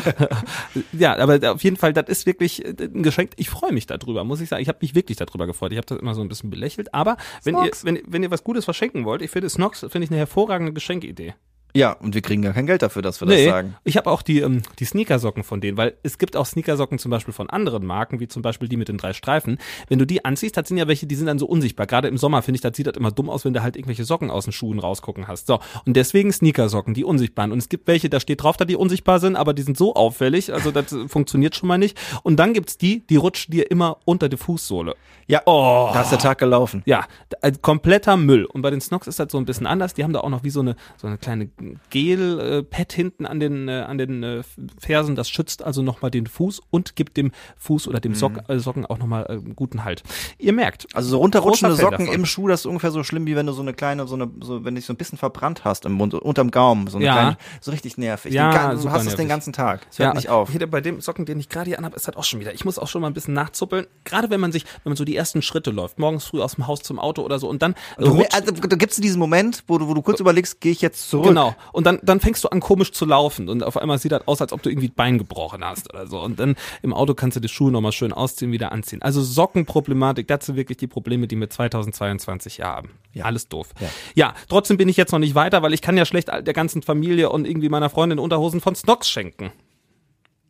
ja, aber auf jeden Fall, das ist wirklich äh, ein Geschenk. Ich freue mich darüber, muss ich sagen. Ich habe mich wirklich darüber gefreut. Ich habe das immer so ein bisschen belächelt. Aber wenn ihr, wenn, wenn ihr was Gutes verschenken wollt, ich finde Snox, finde ich eine hervorragende Geschenkidee. Ja, und wir kriegen gar kein Geld dafür, dass wir das sagen. ich habe auch die, ähm, die Sneakersocken von denen, weil es gibt auch Sneakersocken zum Beispiel von anderen Marken, wie zum Beispiel die mit den drei Streifen. Wenn du die anziehst, das sind ja welche, die sind dann so unsichtbar. Gerade im Sommer finde ich, das sieht das immer dumm aus, wenn du halt irgendwelche Socken aus den Schuhen rausgucken hast. So, und deswegen Sneakersocken, die unsichtbaren. Und es gibt welche, da steht drauf, dass die unsichtbar sind, aber die sind so auffällig, also das funktioniert schon mal nicht. Und dann gibt's die, die rutschen dir immer unter die Fußsohle. Ja, Oh. da ist der Tag gelaufen. Ja, äh, kompletter Müll. Und bei den Snox ist das so ein bisschen anders. Die haben da auch noch wie so eine, so eine kleine Gel-Pad hinten an den, äh, an den äh, Fersen. Das schützt also nochmal den Fuß und gibt dem Fuß oder dem Sock, äh, Socken auch nochmal äh, guten Halt. Ihr merkt. Also so runterrutschende Socken davon. im Schuh, das ist ungefähr so schlimm, wie wenn du so eine kleine, so eine, so, wenn du dich so ein bisschen verbrannt hast im Mund, unterm Gaumen, so eine Ja. kleine, so richtig nervig. Ja, den, du hast es den nervig. ganzen Tag. Es hört nicht auf. Hier bei dem Socken, den ich gerade hier anhabe, ist halt auch schon wieder. Ich muss auch schon mal ein bisschen nachzuppeln. Gerade wenn man sich, wenn man so die ersten Schritte läuft, morgens früh aus dem Haus zum Auto oder so und dann Du, rutscht- also, da gibt's diesen Moment, wo du, wo du kurz überlegst, gehe ich jetzt zurück? Genau. Und dann, dann fängst du an, komisch zu laufen. Und auf einmal sieht das aus, als ob du irgendwie ein Bein gebrochen hast oder so. Und dann im Auto kannst du die Schuhe nochmal schön ausziehen, wieder anziehen. Also Sockenproblematik, das sind wirklich die Probleme, die wir 2022 hier haben. Ja. Alles doof. Ja. ja, trotzdem bin ich jetzt noch nicht weiter, weil ich kann ja schlecht der ganzen Familie und irgendwie meiner Freundin Unterhosen von Snox schenken.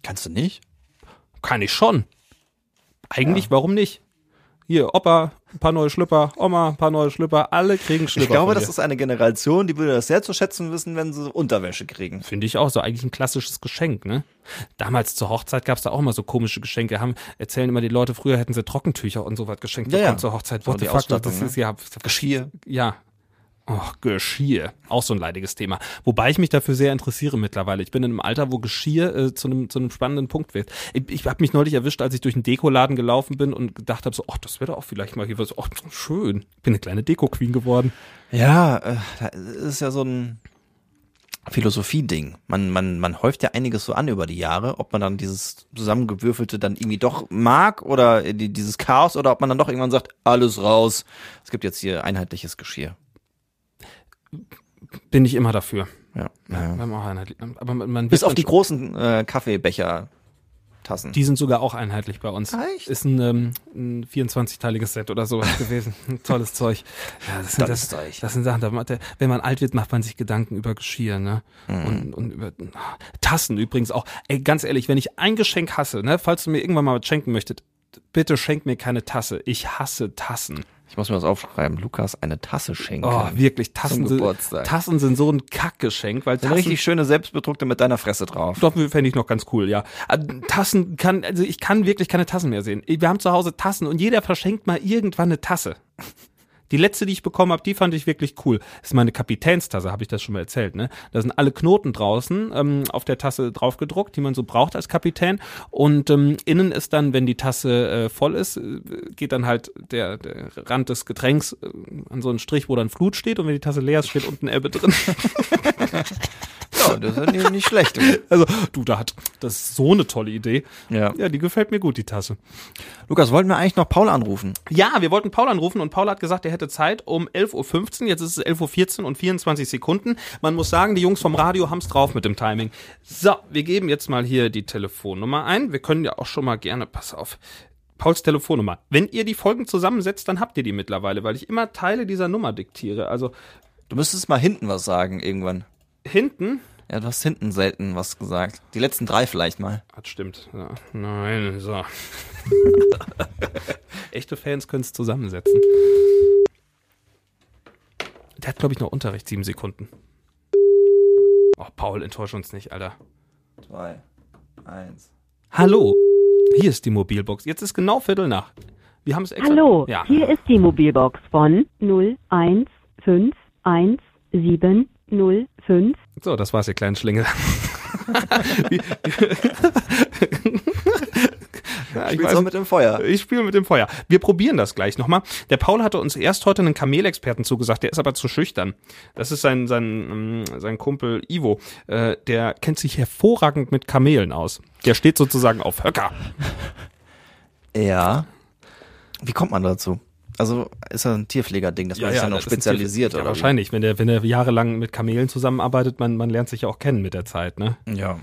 Kannst du nicht? Kann ich schon. Eigentlich, warum nicht? Hier, Opa, ein paar neue Schlüpper, Oma, ein paar neue Schlüpper, alle kriegen Schlüpper. Ich glaube, das ist eine Generation, die würde das sehr zu schätzen wissen, wenn sie Unterwäsche kriegen. Finde ich auch so, eigentlich ein klassisches Geschenk, ne? Damals zur Hochzeit gab's da auch immer so komische Geschenke. Haben, erzählen immer die Leute, früher hätten sie Trockentücher und sowas geschenkt Ja, bekommen ja. zur Hochzeit. What the fuck, das ne? ist ja Geschirr. Ja. Oh, Geschirr. Auch so ein leidiges Thema. Wobei ich mich dafür sehr interessiere mittlerweile. Ich bin in einem Alter, wo Geschirr äh, zu, einem, zu einem spannenden Punkt wird. Ich, ich habe mich neulich erwischt, als ich durch einen Dekoladen gelaufen bin und gedacht habe, so, ach, das wäre doch auch vielleicht mal hier was. Oh, schön. Ich bin eine kleine Deko-Queen geworden. Ja, äh, das ist ja so ein Philosophie-Ding. Man, man, man häuft ja einiges so an über die Jahre, ob man dann dieses zusammengewürfelte dann irgendwie doch mag oder die, dieses Chaos oder ob man dann doch irgendwann sagt, alles raus. Es gibt jetzt hier einheitliches Geschirr. Bin ich immer dafür. Ja. Ja. Aber man, man Bis auf die großen äh, Kaffeebecher. Tassen. Die sind sogar auch einheitlich bei uns. Echt? Ist ein, ähm, ein 24-teiliges Set oder sowas gewesen. Tolles Zeug. Ja, das, sind, das, Zeug. das sind Sachen, da der, wenn man alt wird, macht man sich Gedanken über Geschirr, ne? Mhm. Und, und über Tassen übrigens auch. Ey, ganz ehrlich, wenn ich ein Geschenk hasse, ne, falls du mir irgendwann mal was schenken möchtet, bitte schenk mir keine Tasse. Ich hasse Tassen. Ich muss mir das aufschreiben. Lukas eine Tasse schenken. Oh, wirklich, Tassen sind, Geburtstag. Tassen sind so ein Kackgeschenk, weil Eine Tassen, richtig schöne selbstbedruckte mit deiner Fresse drauf. Doch, fände ich noch ganz cool, ja. Äh, Tassen kann, also ich kann wirklich keine Tassen mehr sehen. Wir haben zu Hause Tassen und jeder verschenkt mal irgendwann eine Tasse. Die letzte, die ich bekommen habe, die fand ich wirklich cool. Das ist meine Kapitänstasse, habe ich das schon mal erzählt, ne? Da sind alle Knoten draußen ähm, auf der Tasse drauf gedruckt, die man so braucht als Kapitän. Und ähm, innen ist dann, wenn die Tasse äh, voll ist, äh, geht dann halt der, der Rand des Getränks äh, an so einen Strich, wo dann Flut steht. Und wenn die Tasse leer ist, steht unten Ebbe drin. Ja, das ist nicht, nicht schlecht. Also, du, da hat, das ist so eine tolle Idee. Ja. Ja, die gefällt mir gut, die Tasse. Lukas, wollten wir eigentlich noch Paul anrufen? Ja, wir wollten Paul anrufen und Paul hat gesagt, er hätte Zeit um 11.15 Uhr. Jetzt ist es 11.14 Uhr und 24 Sekunden. Man muss sagen, die Jungs vom Radio haben's drauf mit dem Timing. So, wir geben jetzt mal hier die Telefonnummer ein. Wir können ja auch schon mal gerne, pass auf, Pauls Telefonnummer. Wenn ihr die Folgen zusammensetzt, dann habt ihr die mittlerweile, weil ich immer Teile dieser Nummer diktiere. Also Du müsstest mal hinten was sagen irgendwann. hinten, Ja, du hast hinten selten was gesagt. Die letzten drei vielleicht mal. das stimmt. Ja, nein, so. Echte Fans können es zusammensetzen. Der hat, glaube ich, noch Unterricht, sieben Sekunden. Oh, Paul, enttäusch uns nicht, Alter. Zwei, eins. Hallo, hier ist die Mobilbox. Jetzt ist genau Viertel nach. Wir haben es extra. Hallo, Ja. hier ist die Mobilbox von 01510705. So, das war's, ihr kleinen Schlingel. Ja, ich auch mit dem Feuer. Ich spiele mit dem Feuer. Wir probieren das gleich nochmal. Der Paul hatte uns erst heute einen Kamelexperten zugesagt, der ist aber zu schüchtern. Das ist sein, sein, ähm, sein Kumpel Ivo. Äh, der kennt sich hervorragend mit Kamelen aus. Der steht sozusagen auf Höcker. Ja. Wie kommt man dazu? Also ist das ein Tierpflegerding, dass man sich dann noch das spezialisiert ja, oder? wie? wahrscheinlich, wenn der, wenn der jahrelang mit Kamelen zusammenarbeitet, man, man lernt sich ja auch kennen mit der Zeit, ne? Ja.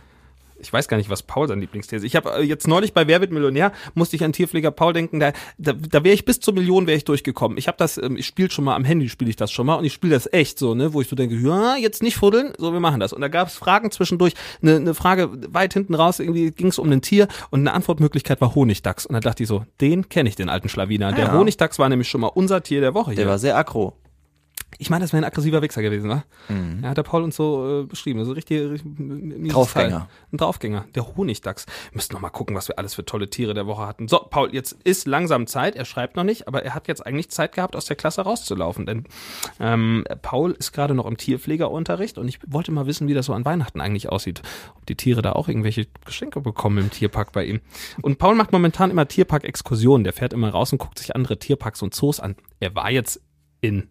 Ich weiß gar nicht, was Paul sein Lieblingsthese ist. Ich habe äh, jetzt neulich bei Wer wird Millionär, musste ich an Tierpfleger Paul denken, da, da, da wäre ich bis zur Million wäre ich durchgekommen. Ich habe das, ähm, ich spiele schon mal am Handy, spiele ich das schon mal und ich spiele das echt so, ne, wo ich so denke, ja, jetzt nicht fuddeln, so wir machen das. Und da gab es Fragen zwischendurch, eine, eine Frage weit hinten raus, irgendwie ging es um ein Tier und eine Antwortmöglichkeit war Honigdachs. Und da dachte ich so, den kenne ich, den alten Schlawiner. Der Ja. Honigdachs war nämlich schon mal unser Tier der Woche Der hier. war sehr aggro. Ich meine, das wäre ein aggressiver Wichser gewesen, wa? Mhm. Ja, hat der Paul uns so äh, beschrieben. So richtig, richtig Draufgänger. Teil. Ein Draufgänger. Der Honigdachs. Wir müssten noch mal gucken, was wir alles für tolle Tiere der Woche hatten. So, Paul, jetzt ist langsam Zeit. Er schreibt noch nicht, aber er hat jetzt eigentlich Zeit gehabt, aus der Klasse rauszulaufen. Denn ähm, Paul ist gerade noch im Tierpflegerunterricht und ich wollte mal wissen, wie das so an Weihnachten eigentlich aussieht. Ob die Tiere da auch irgendwelche Geschenke bekommen im Tierpark bei ihm. Und Paul macht momentan immer Tierpark-Exkursionen. Der fährt immer raus und guckt sich andere Tierparks und Zoos an. Er war jetzt in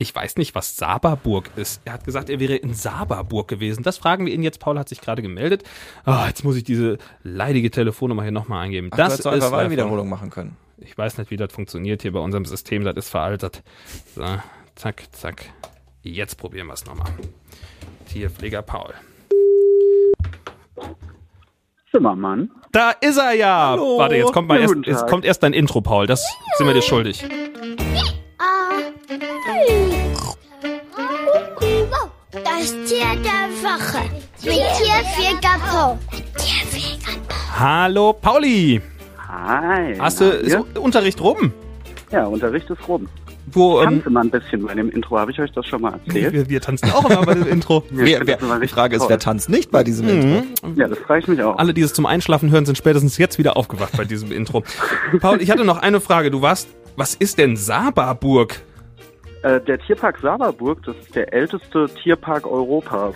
ich weiß nicht, was Saberburg ist. Er hat gesagt, er wäre in Saberburg gewesen. Das fragen wir ihn jetzt. Paul hat sich gerade gemeldet. Ah, jetzt muss ich diese leidige Telefonnummer hier nochmal eingeben. Ach, das du hättest ist Wahlwiederholung machen können. Ich weiß nicht, wie das funktioniert hier bei unserem System. Das ist veraltet. So, zack, zack. Jetzt probieren wir es nochmal. Tierpfleger Paul. Zimmermann. Da ist er ja. Hallo. Warte, jetzt kommt mal erst, jetzt kommt erst dein Intro, Paul. Das sind wir dir schuldig. Das Tier der Woche mit Tierpfleger Paul. Hallo, Pauli. Hi. Hast du ist? Unterricht rum? Ja, Unterricht ist rum. Wo, ähm, Tanze mal ein bisschen bei dem Intro. Habe ich euch das schon mal erzählt? wir, wir tanzen auch immer bei dem Intro. Ich Wer, wer, die Frage ist, toll. wer tanzt nicht bei diesem Intro? Ja, das freue ich mich auch. Alle, die es zum Einschlafen hören, sind spätestens jetzt wieder aufgewacht bei diesem Intro. Paul, ich hatte noch eine Frage. Du warst, was ist denn Saberburg? Äh, der Tierpark Saberburg, das ist der älteste Tierpark Europas.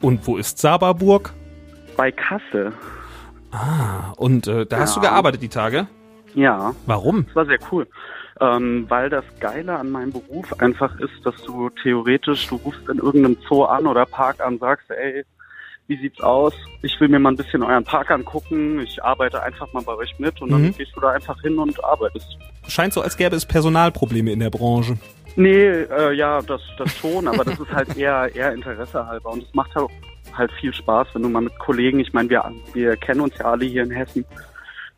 Und wo ist Saberburg? Bei Kassel. Ah, und äh, da hast du Ja. gearbeitet die Tage? Ja, Warum? das war sehr cool. Ähm, weil das Geile an meinem Beruf einfach ist, dass du theoretisch, du rufst in irgendeinem Zoo an oder Park an, sagst, ey, wie sieht's aus? Ich will mir mal ein bisschen euren Park angucken. Ich arbeite einfach mal bei euch mit und dann Mhm. gehst du da einfach hin und arbeitest. Scheint so, als gäbe es Personalprobleme in der Branche. Nee, äh, ja, das, das schon, aber das ist halt eher, eher Interesse halber. Und es macht halt, halt viel Spaß, wenn du mal mit Kollegen, ich meine, wir, wir kennen uns ja alle hier in Hessen,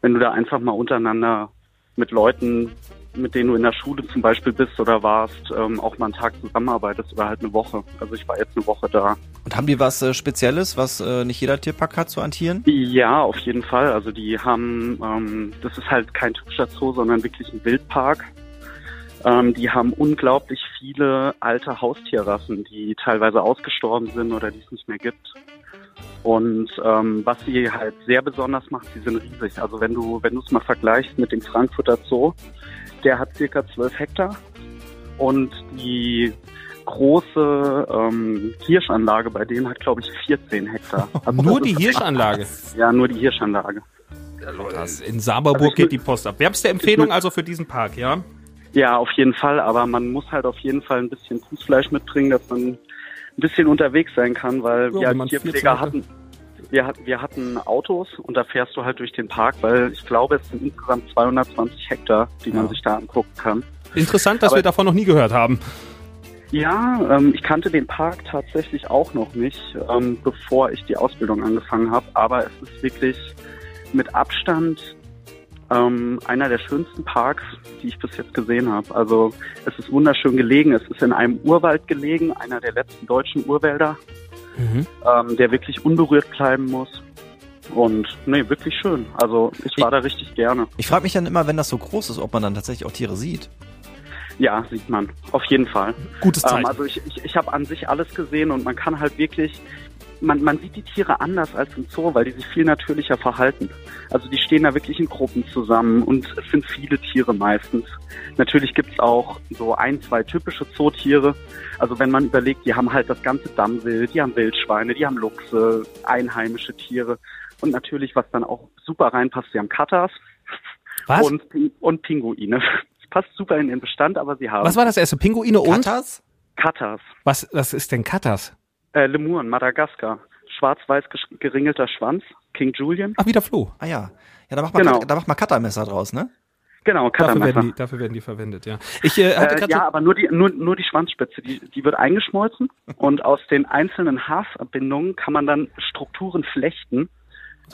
wenn du da einfach mal untereinander mit Leuten, mit denen du in der Schule zum Beispiel bist oder warst, ähm, auch mal einen Tag zusammenarbeitest oder halt eine Woche. Also ich war jetzt eine Woche da. Und haben die was äh, Spezielles, was äh, nicht jeder Tierpark hat, so an Tieren? Ja, auf jeden Fall. Also die haben, ähm, das ist halt kein typischer Zoo, sondern wirklich ein Wildpark. Ähm, die haben unglaublich viele alte Haustierrassen, die teilweise ausgestorben sind oder die es nicht mehr gibt. Und ähm, was sie halt sehr besonders macht, sie sind riesig. Also wenn du, wenn du es mal vergleichst mit dem Frankfurter Zoo, der hat circa 12 Hektar und die große ähm, Hirschanlage bei denen hat, glaube ich, 14 Hektar. Also Nur das die Hirschanlage. Ja, nur die Hirschanlage. In Saberburg Also geht die Post ab. Wärmste Empfehlung also für diesen Park, ja? Ja, auf jeden Fall, aber man muss halt auf jeden Fall ein bisschen Fußfleisch mitbringen, dass man ein bisschen unterwegs sein kann, weil Ja, 14 Tierpfleger hatten, wir, hat- wir hatten Autos und da fährst du halt durch den Park, weil ich glaube, es sind insgesamt 220 Hektar, die man Ja. sich da angucken kann. Interessant, dass Aber- wir davon noch nie gehört haben. Ja, ähm, ich kannte den Park tatsächlich auch noch nicht, ähm, bevor ich die Ausbildung angefangen habe. Aber es ist wirklich mit Abstand ähm, einer der schönsten Parks, die ich bis jetzt gesehen habe. Also es ist wunderschön gelegen. Es ist in einem Urwald gelegen, einer der letzten deutschen Urwälder, Mhm. ähm, der wirklich unberührt bleiben muss. Und nee, wirklich schön. Also ich war da richtig gerne. Ich frage mich dann immer, wenn das so groß ist, ob man dann tatsächlich auch Tiere sieht. Ja, sieht man. Auf jeden Fall. Gutes Ähm, Zeichen. also ich, ich, ich habe an sich alles gesehen und man kann halt wirklich, man, man sieht die Tiere anders als im Zoo, weil die sich viel natürlicher verhalten. Also die stehen da wirklich in Gruppen zusammen und es sind viele Tiere meistens. Natürlich gibt's auch so ein, zwei typische Zootiere. Also wenn man überlegt, die haben halt das ganze Dammwild, die haben Wildschweine, die haben Luchse, einheimische Tiere. Und natürlich, was dann auch super reinpasst, sie haben Katas Was? und, und Pinguine. Passt super in den Bestand, aber sie haben Was war das erste? Pinguine und? Katas? Katas. Was, was ist denn Katas? Äh, Lemuren, Madagaskar. Schwarz-weiß geringelter Schwanz. King Julian. Ach, wieder Floh. Ah ja. Ja, da macht man, Genau. Kat- da macht man Cuttermesser draus, ne? Genau, Dafür werden, die, dafür werden die verwendet, ja. Ich äh, hatte Äh, ja, aber nur die, nur, nur die Schwanzspitze, die, die wird eingeschmolzen und aus den einzelnen Haarverbindungen kann man dann Strukturen flechten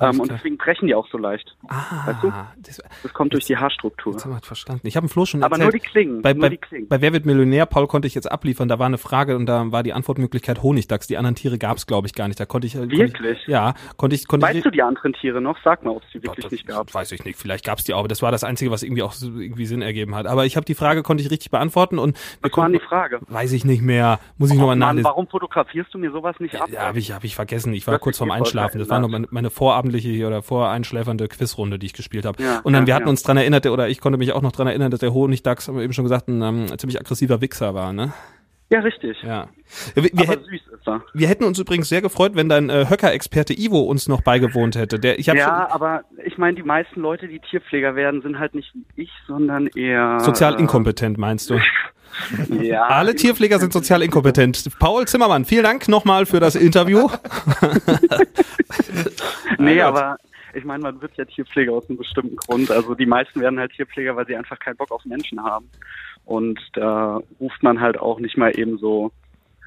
Ähm, und deswegen brechen die auch so leicht. Ah, weißt du? das, Das kommt durch die Haarstruktur. jetzt haben wir verstanden. Ich habe dem Flo schon Aber erzählt. nur die Klingen. Bei, nur bei, die Klingen. bei Wer wird Millionär, Paul, konnte ich jetzt abliefern. Da war eine Frage und da war die Antwortmöglichkeit Honigdachs. Die anderen Tiere gab es, glaube ich, gar nicht. Da konnte ich. Konnte Wirklich? Ich, ja, konnte ich. Konnte weißt ich, du die anderen Tiere noch? Sag mal, ob es die Gott, wirklich das nicht gab. Weiß ich nicht. Vielleicht gab es die auch, aber das war das Einzige, was irgendwie auch irgendwie Sinn ergeben hat. Aber ich habe die Frage, konnte ich richtig beantworten und Was war die Frage? weiß ich nicht mehr. Muss ich Oh nochmal nachlesen. warum fotografierst du mir sowas nicht ab? Ja, habe ich, hab ich vergessen. Ich war Das kurz vorm Einschlafen. Das war noch meine, meine vorabendliche oder voreinschläfernde Quizrunde, die ich gespielt habe. Ja, und dann, ja, wir hatten ja. uns dran erinnert, oder ich konnte mich auch noch dran erinnern, dass der Honigdachs, haben wir eben schon gesagt, ein ähm, ziemlich aggressiver Wichser war, ne? Ja, richtig. Ja. Wir, wir, er. wir hätten uns übrigens sehr gefreut, wenn dein äh, Höcker-Experte Ivo uns noch beigewohnt hätte. Der, ich Ja, schon aber ich meine, die meisten Leute, die Tierpfleger werden, sind halt nicht wie ich, sondern eher sozial inkompetent, meinst du? Äh, ja, Alle Tierpfleger sind sozial inkompetent. Paul Zimmermann, vielen Dank nochmal für das Interview. nee, Gott. aber ich meine, man wird ja Tierpfleger aus einem bestimmten Grund. Also die meisten werden halt Tierpfleger, weil sie einfach keinen Bock auf Menschen haben. Und da ruft man halt auch nicht mal eben so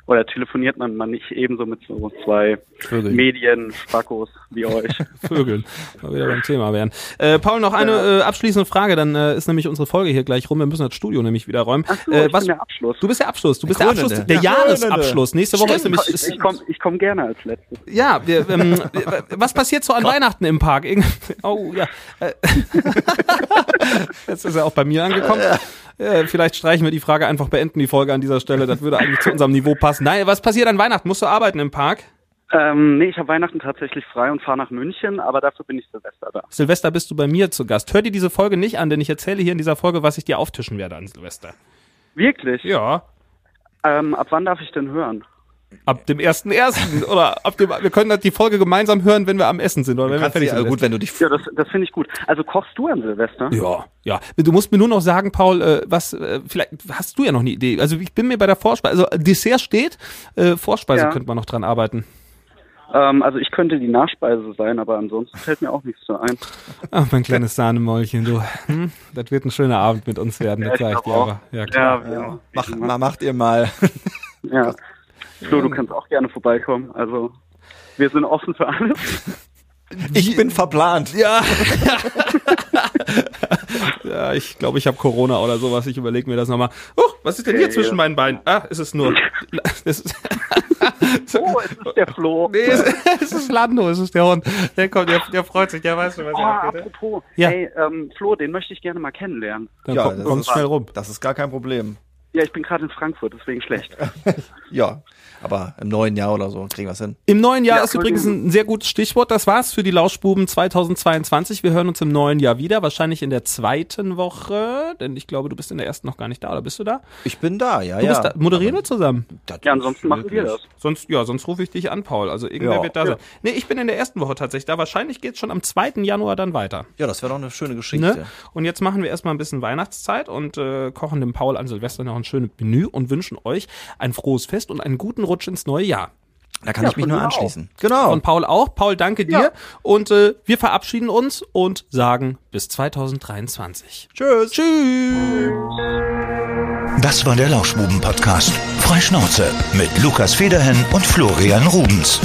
oder telefoniert man mal nicht ebenso mit so zwei Vögeln. Medien-Spackos wie euch. Vögeln, mal wieder beim Thema werden. Äh, Paul, noch eine äh, abschließende Frage, dann äh, ist nämlich unsere Folge hier gleich rum. Wir müssen das Studio nämlich wieder räumen. Ach so, äh, ich was, bin der Abschluss. du bist der Abschluss, du bist der, Krönende. Abschluss, der Ja. Jahresabschluss. Nächste Woche ist Stimmt, nämlich... ich, ich komme ich komm gerne als Letztes. Ja, wir, ähm, was passiert so an Weihnachten im Park? Irgend- Oh ja. Äh, Jetzt ist er auch bei mir angekommen. Äh, vielleicht streichen wir die Frage einfach, beenden die Folge an dieser Stelle. Das würde eigentlich zu unserem Niveau passen. Nein, was passiert an Weihnachten? Musst du arbeiten im Park? Ähm, nee, ich habe Weihnachten tatsächlich frei und fahre nach München, aber dafür bin ich Silvester da. Silvester bist du bei mir zu Gast. Hör dir diese Folge nicht an, denn ich erzähle hier in dieser Folge, was ich dir auftischen werde an Silvester. Wirklich? Ja. Ähm, ab wann darf ich denn hören? Ab dem 1.1. oder ab dem, wir können das die Folge gemeinsam hören, wenn wir am Essen sind oder wenn wir fertig sind. ja, gut, wenn du dich Ja, das, das finde ich gut. Also kochst du an Silvester? Ja, ja. Du musst mir nur noch sagen, Paul, äh, was, äh, vielleicht hast du ja noch eine Idee. Also ich bin mir bei der Vorspeise, also Dessert steht, äh, Vorspeise Ja. könnte man noch dran arbeiten. Ähm, also ich könnte die Nachspeise sein, aber ansonsten fällt mir auch nichts so ein. Ach, mein kleines Sahnemäulchen, du. Hm? Das wird ein schöner Abend mit uns werden, das ich sag ich dir auch. aber. Ja, klar. Ja, ja. mach, ma, macht ihr mal. ja. Flo, du kannst auch gerne vorbeikommen. Also wir sind offen für alles. Ich bin verplant. Ja. ja, ich glaube, ich habe Corona oder sowas. Ich überlege mir das nochmal. Oh, was ist denn hier Ja, zwischen ja. meinen Beinen? Ah, ist es nur. Es ist, Oh, es ist der Flo. nee, es, es ist Lando, es ist der Hund. Der kommt, der, der freut sich, der weiß schon, was Oh, er abgeht. apropos, Ja. hey, ähm, Flo, den möchte ich gerne mal kennenlernen. Dann Ja, komm, ist- schnell rum. Das ist gar kein Problem. Ja, ich bin gerade in Frankfurt, deswegen schlecht. Ja, aber im neuen Jahr oder so kriegen wir es hin. Im neuen Jahr Ja, ist übrigens ein sehr gutes Stichwort. Das war's für die Lauschbuben 2022. Wir hören uns im neuen Jahr wieder, wahrscheinlich in der zweiten Woche, denn ich glaube, du bist in der ersten noch gar nicht da, oder bist du da? Ich bin da, ja, Du ja. bist da. Moderieren wir zusammen? Ja, ansonsten machen wir das. Sonst, ja, sonst rufe ich dich an, Paul. Also irgendwer Ja. wird da Ja. sein. Nee, ich bin in der ersten Woche tatsächlich da. Wahrscheinlich geht's schon am 2. Januar dann weiter. Ja, das wäre doch eine schöne Geschichte. Ne? Und jetzt machen wir erstmal ein bisschen Weihnachtszeit und äh, kochen dem Paul an Silvester noch ein schönes Menü und wünschen euch ein frohes Fest und einen guten Rutsch ins neue Jahr. Da kann Ja, ich mich nur anschließen. Genau. Von Paul auch. Paul, danke dir. Ja. Und äh, wir verabschieden uns und sagen bis 2023. Tschüss. Tschüss. Das war der Lauschbuben-Podcast. Freischnauze mit Lukas Federhen und Florian Rubens.